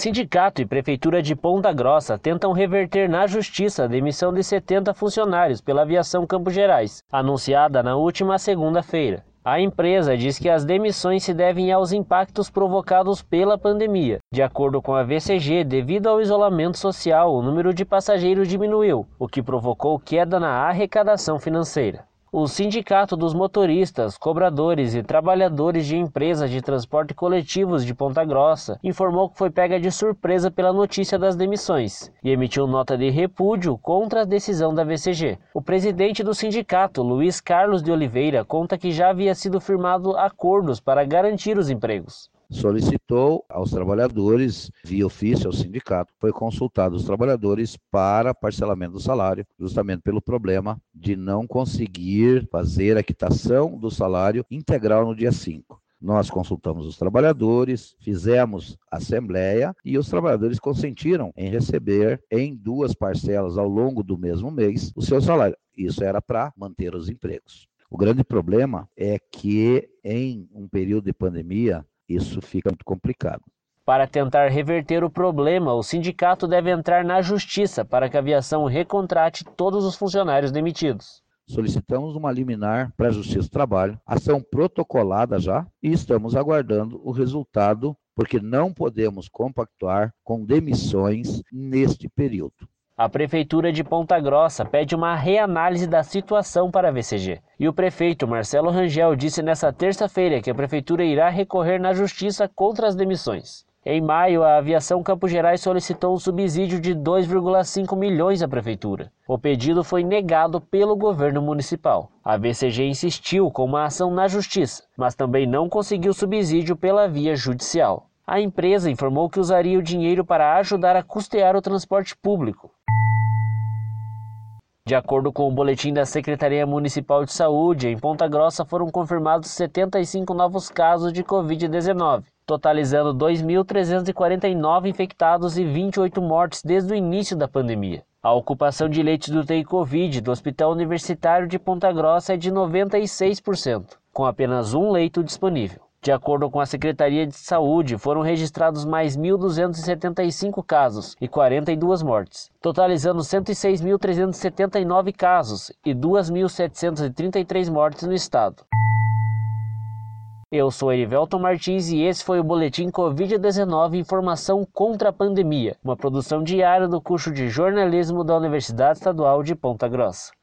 Sindicato e Prefeitura de Ponta Grossa tentam reverter na Justiça a demissão de 70 funcionários pela aviação Campos Gerais, anunciada na última segunda-feira. A empresa diz que as demissões se devem aos impactos provocados pela pandemia. De acordo com a VCG, devido ao isolamento social, o número de passageiros diminuiu, o que provocou queda na arrecadação financeira. O Sindicato dos Motoristas, Cobradores e Trabalhadores de Empresas de Transporte Coletivos de Ponta Grossa informou que foi pega de surpresa pela notícia das demissões e emitiu nota de repúdio contra a decisão da VCG. O presidente do sindicato, Luiz Carlos de Oliveira, conta que já havia sido firmado acordos para garantir os empregos solicitou aos trabalhadores, via ofício ao sindicato, foi consultado os trabalhadores para parcelamento do salário, justamente pelo problema de não conseguir fazer a quitação do salário integral no dia 5. Nós consultamos os trabalhadores, fizemos assembleia e os trabalhadores consentiram em receber em duas parcelas ao longo do mesmo mês o seu salário. Isso era para manter os empregos. O grande problema é que em um período de pandemia, isso fica muito complicado. Para tentar reverter o problema, o sindicato deve entrar na justiça para que a aviação recontrate todos os funcionários demitidos. Solicitamos uma liminar para a Justiça do Trabalho, ação protocolada já, e estamos aguardando o resultado, porque não podemos compactuar com demissões neste período. A Prefeitura de Ponta Grossa pede uma reanálise da situação para a VCG. E o prefeito Marcelo Rangel disse nesta terça-feira que a Prefeitura irá recorrer na Justiça contra as demissões. Em maio, a Aviação Campos Gerais solicitou um subsídio de 2,5 milhões à Prefeitura. O pedido foi negado pelo governo municipal. A VCG insistiu com uma ação na Justiça, mas também não conseguiu subsídio pela via judicial. A empresa informou que usaria o dinheiro para ajudar a custear o transporte público. De acordo com o boletim da Secretaria Municipal de Saúde, em Ponta Grossa foram confirmados 75 novos casos de Covid-19, totalizando 2.349 infectados e 28 mortes desde o início da pandemia. A ocupação de leitos do UTI Covid do Hospital Universitário de Ponta Grossa é de 96%, com apenas um leito disponível. De acordo com a Secretaria de Saúde, foram registrados mais 1.275 casos e 42 mortes, totalizando 106.379 casos e 2.733 mortes no estado. Eu sou Erivelton Martins e esse foi o Boletim Covid-19 Informação contra a Pandemia, uma produção diária do curso de jornalismo da Universidade Estadual de Ponta Grossa.